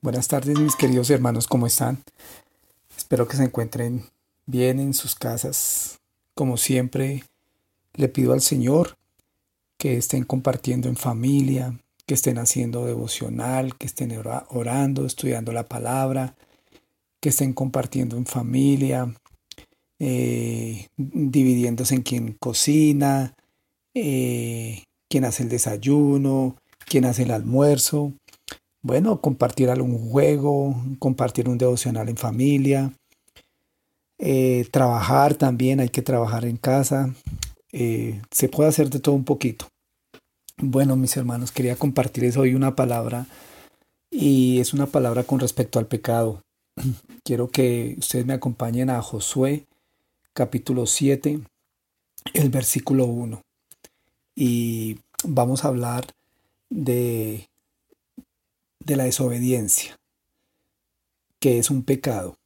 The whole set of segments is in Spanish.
Buenas tardes mis queridos hermanos, ¿cómo están? Espero que se encuentren bien en sus casas. Como siempre, le pido al Señor que estén compartiendo en familia, que estén haciendo devocional, que estén orando, estudiando la palabra, que estén compartiendo en familia, eh, dividiéndose en quien cocina, eh, quien hace el desayuno, quien hace el almuerzo. Bueno, compartir algún juego, compartir un devocional en familia, eh, trabajar también, hay que trabajar en casa, se puede hacer de todo un poquito. Bueno, mis hermanos, quería compartirles hoy una palabra y es una palabra con respecto al pecado. Quiero que ustedes me acompañen a Josué capítulo 7, el versículo 1. Y vamos a hablar de, de la desobediencia, que es un pecado.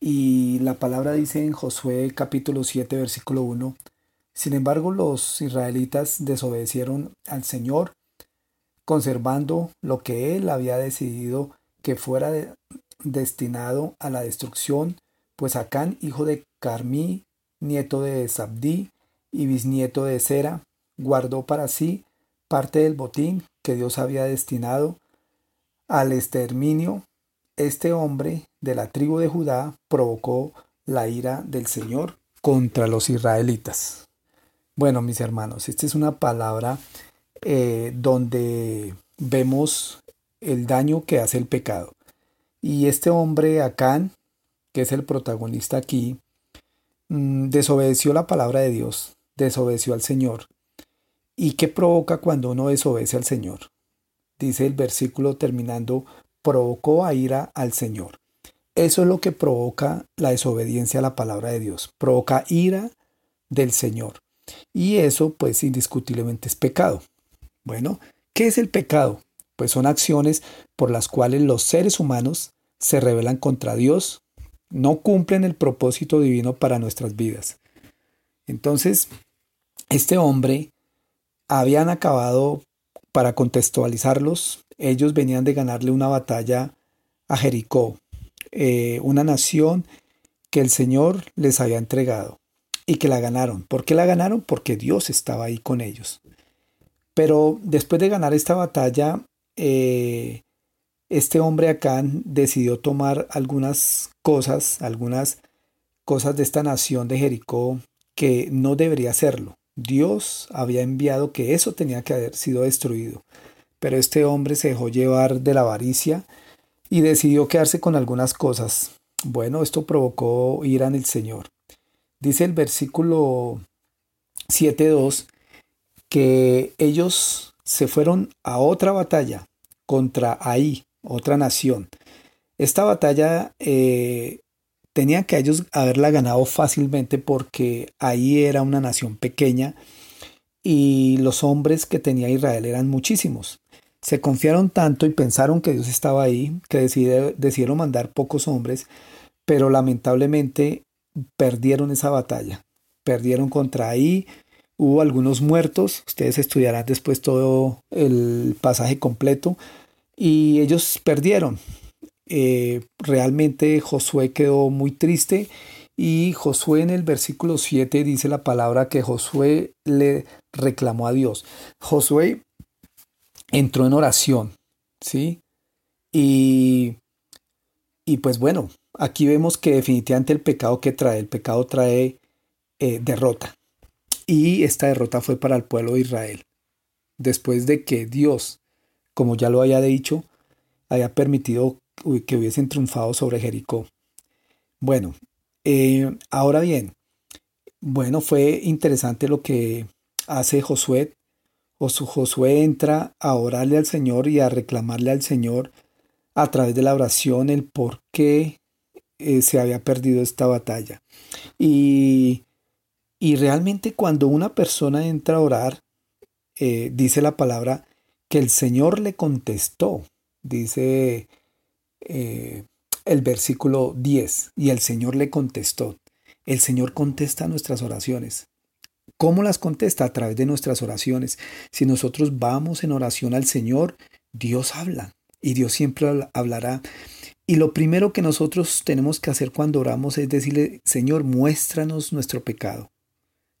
Y la palabra dice en Josué capítulo 7, versículo 1, sin embargo los israelitas desobedecieron al Señor, conservando lo que él había decidido que fuera destinado a la destrucción pues Acán, hijo de Carmí, nieto de Sabdí y bisnieto de Sera, guardó para sí parte del botín que Dios había destinado al exterminio. Este hombre de la tribu de Judá provocó la ira del Señor contra los israelitas. Bueno, mis hermanos, esta es una palabra eh, donde vemos el daño que hace el pecado. Y este hombre, Acán, que es el protagonista aquí, mm, desobedeció la palabra de Dios, desobedeció al Señor. ¿Y qué provoca cuando uno desobedece al Señor? Dice el versículo terminando, provocó a ira al Señor. Eso es lo que provoca la desobediencia a la palabra de Dios, provoca ira del Señor. Y eso pues indiscutiblemente es pecado. Bueno, ¿qué es el pecado? Pues son acciones por las cuales los seres humanos se rebelan contra Dios, no cumplen el propósito divino para nuestras vidas. Entonces, este hombre habían acabado, para contextualizarlos, ellos venían de ganarle una batalla a Jericó, eh, una nación que el Señor les había entregado y que la ganaron. ¿Por qué la ganaron? Porque Dios estaba ahí con ellos. Pero después de ganar esta batalla, eh, este hombre acá decidió tomar algunas cosas, algunas cosas de esta nación de Jericó que no debería hacerlo. Dios había enviado que eso tenía que haber sido destruido. Pero este hombre se dejó llevar de la avaricia y decidió quedarse con algunas cosas. Bueno, esto provocó ira en el Señor. Dice el versículo 7.2 que ellos se fueron a otra batalla contra Ahí, otra nación. Esta batalla eh, tenía que ellos haberla ganado fácilmente porque ahí era una nación pequeña y los hombres que tenía Israel eran muchísimos. Se confiaron tanto y pensaron que Dios estaba ahí que decidieron mandar pocos hombres, pero lamentablemente perdieron esa batalla. Perdieron contra ahí, hubo algunos muertos, ustedes estudiarán después todo el pasaje completo, y ellos perdieron. Eh, realmente Josué quedó muy triste y Josué en el versículo 7 dice la palabra que Josué le reclamó a Dios. Josué entró en oración, ¿sí? Y, y pues bueno, aquí vemos que definitivamente el pecado que trae, el pecado trae eh, derrota. Y esta derrota fue para el pueblo de Israel. Después de que Dios como ya lo había dicho, había permitido que hubiesen triunfado sobre Jericó. Bueno, eh, ahora bien, bueno, fue interesante lo que hace Josué. Josué entra a orarle al Señor y a reclamarle al Señor a través de la oración el por qué eh, se había perdido esta batalla. Y, y, realmente cuando una persona entra a orar, eh, dice la palabra que el Señor le contestó, dice eh, el versículo 10, y el Señor le contestó. El Señor contesta nuestras oraciones. ¿Cómo las contesta? A través de nuestras oraciones. Si nosotros vamos en oración al Señor, Dios habla. Y Dios siempre hablará. Y lo primero que nosotros tenemos que hacer cuando oramos es decirle, Señor, muéstranos nuestro pecado.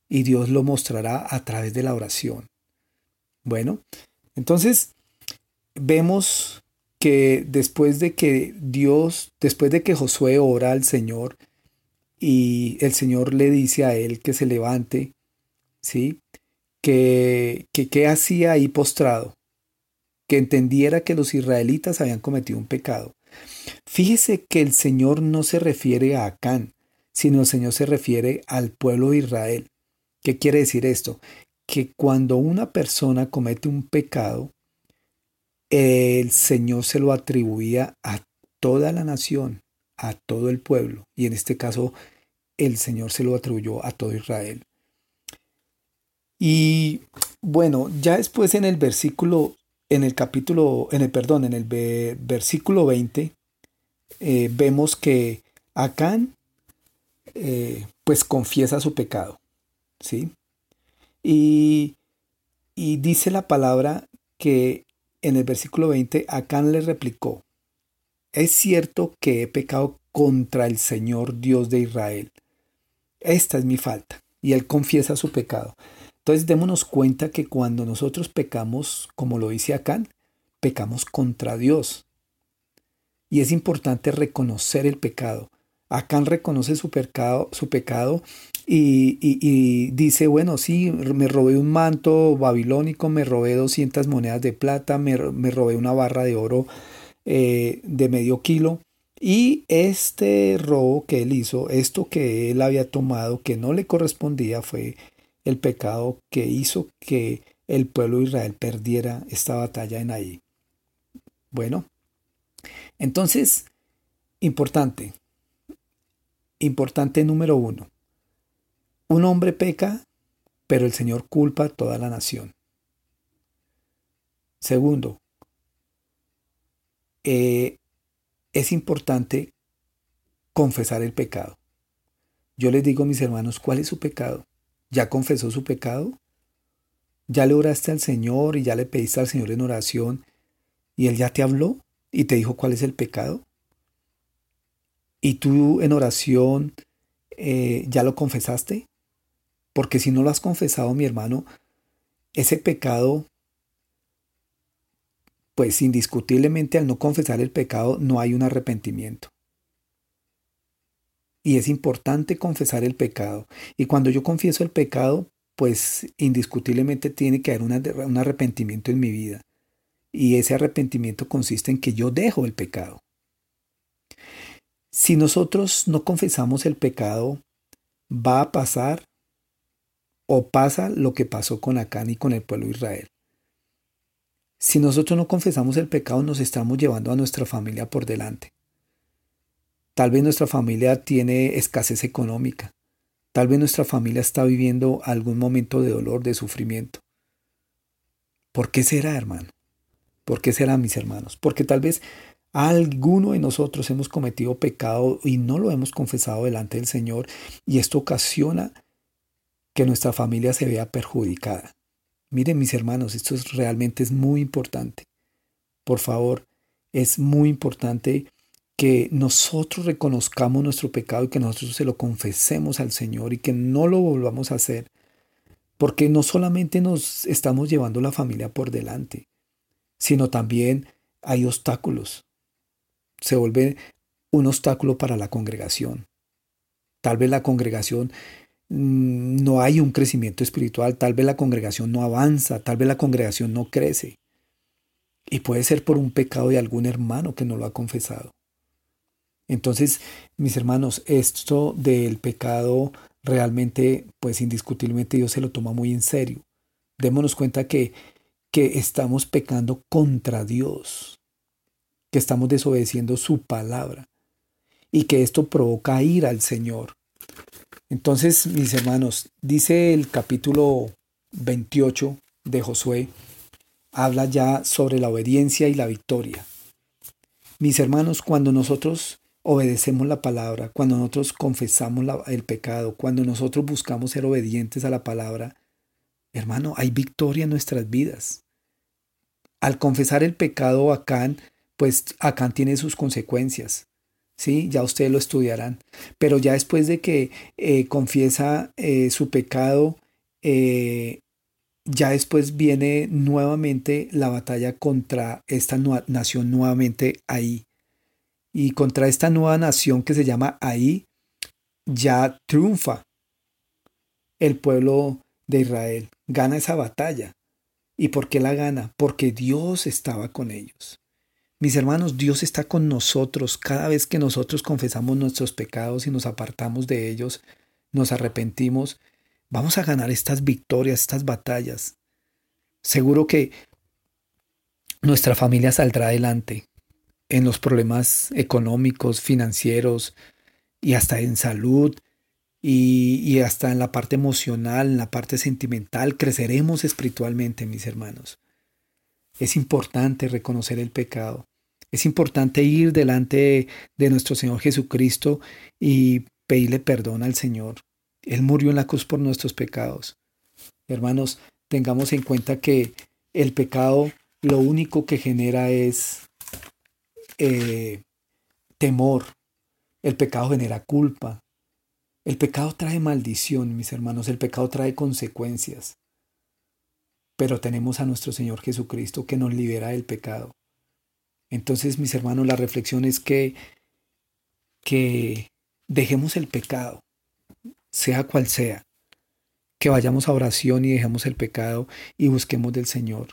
Y Dios lo mostrará a través de la oración. Bueno, entonces vemos que después de que Dios, después de que Josué ora al Señor y el Señor le dice a él que se levante, ¿sí? Que, que qué hacía ahí postrado, que entendiera que los israelitas habían cometido un pecado. Fíjese que el Señor no se refiere a Acán, sino el Señor se refiere al pueblo de Israel. ¿Qué quiere decir esto? Que cuando una persona comete un pecado, el Señor se lo atribuía a toda la nación, a todo el pueblo, y en este caso el Señor se lo atribuyó a todo Israel. Y bueno, ya después en el versículo, en el capítulo, en el perdón, en el versículo 20, eh, vemos que Acán eh, pues confiesa su pecado, ¿sí? Y, y dice la palabra que en el versículo 20, Acán le replicó, es cierto que he pecado contra el Señor Dios de Israel. Esta es mi falta. Y él confiesa su pecado. Entonces démonos cuenta que cuando nosotros pecamos, como lo dice Acán, pecamos contra Dios. Y es importante reconocer el pecado. Acán reconoce su pecado, y, dice, bueno, sí, me robé un manto babilónico, me robé 200 monedas de plata, me, robé una barra de oro eh, de medio kilo. Y este robo que él hizo, esto que él había tomado, que no le correspondía, fue el pecado que hizo que el pueblo de Israel perdiera esta batalla en ahí. Bueno, entonces, importante, importante número uno, un hombre peca, pero el Señor culpa a toda la nación. Segundo, eh, es importante confesar el pecado. Yo les digo a mis hermanos, ¿cuál es su pecado? ¿Ya confesó su pecado? ¿Ya le oraste al Señor y ya le pediste al Señor en oración y Él ya te habló y te dijo cuál es el pecado? ¿Y tú en oración eh, ya lo confesaste? Porque si no lo has confesado, mi hermano, ese pecado, pues indiscutiblemente al no confesar el pecado no hay un arrepentimiento. Y es importante confesar el pecado. Y cuando yo confieso el pecado, pues indiscutiblemente tiene que haber un arrepentimiento en mi vida. Y ese arrepentimiento consiste en que yo dejo el pecado. Si nosotros no confesamos el pecado, va a pasar o pasa lo que pasó con Acán y con el pueblo de Israel. Si nosotros no confesamos el pecado, nos estamos llevando a nuestra familia por delante. Tal vez nuestra familia tiene escasez económica. Tal vez nuestra familia está viviendo algún momento de dolor, de sufrimiento. ¿Por qué será, hermano? ¿Por qué será, mis hermanos? Porque tal vez alguno de nosotros hemos cometido pecado y no lo hemos confesado delante del Señor y esto ocasiona que nuestra familia se vea perjudicada. Miren mis hermanos, esto es, realmente es muy importante. Por favor, es muy importante que nosotros reconozcamos nuestro pecado y que nosotros se lo confesemos al Señor y que no lo volvamos a hacer. Porque no solamente nos estamos llevando la familia por delante, sino también hay obstáculos. Se vuelve un obstáculo para la congregación. Tal vez la congregación Mm, no hay un crecimiento espiritual, tal vez la congregación no avanza, tal vez la congregación no crece. Y puede ser por un pecado de algún hermano que no lo ha confesado. Entonces, mis hermanos, esto del pecado realmente, pues indiscutiblemente Dios se lo toma muy en serio. Démonos cuenta que, que estamos pecando contra Dios, que estamos desobedeciendo su palabra y que esto provoca ira al Señor. Entonces, mis hermanos, dice el capítulo 28 de Josué, habla ya sobre la obediencia y la victoria. Mis hermanos, cuando nosotros obedecemos la palabra, cuando nosotros confesamos el pecado, cuando nosotros buscamos ser obedientes a la palabra, hermano, hay victoria en nuestras vidas. Al confesar el pecado, Acán pues acá tiene sus consecuencias. ¿sí? Ya ustedes lo estudiarán. Pero ya después de que eh, confiesa eh, su pecado, eh, ya después viene nuevamente la batalla contra esta nación nuevamente ahí. Y contra esta nueva nación que se llama ahí, ya triunfa el pueblo de Israel, gana esa batalla. ¿Y por qué la gana? Porque Dios estaba con ellos. Mis hermanos, Dios está con nosotros cada vez que nosotros confesamos nuestros pecados y nos apartamos de ellos, nos arrepentimos, vamos a ganar estas victorias, estas batallas. Seguro que nuestra familia saldrá adelante en los problemas económicos, financieros y hasta en salud y, hasta en la parte emocional, en la parte sentimental. Creceremos espiritualmente, mis hermanos. Es importante reconocer el pecado. Es importante ir delante de nuestro Señor Jesucristo y pedirle perdón al Señor. Él murió en la cruz por nuestros pecados. Hermanos, tengamos en cuenta que el pecado lo único que genera es eh, temor. El pecado genera culpa. El pecado trae maldición, mis hermanos. El pecado trae consecuencias. Pero tenemos a nuestro Señor Jesucristo que nos libera del pecado. Entonces, mis hermanos, la reflexión es que, que dejemos el pecado, sea cual sea, que vayamos a oración y dejemos el pecado y busquemos del Señor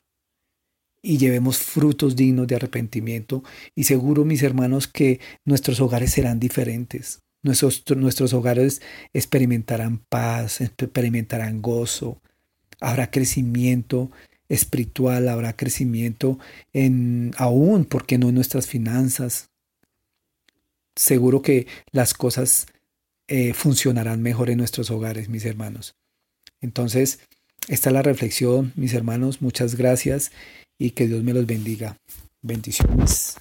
y llevemos frutos dignos de arrepentimiento y seguro mis hermanos que nuestros hogares serán diferentes. Nuestros, nuestros hogares experimentarán paz, experimentarán gozo, habrá crecimiento espiritual, habrá crecimiento en aún, porque no en nuestras finanzas. Seguro que las cosas eh, funcionarán mejor en nuestros hogares, mis hermanos. Entonces, esta es la reflexión, mis hermanos. Muchas gracias y que Dios me los bendiga. Bendiciones.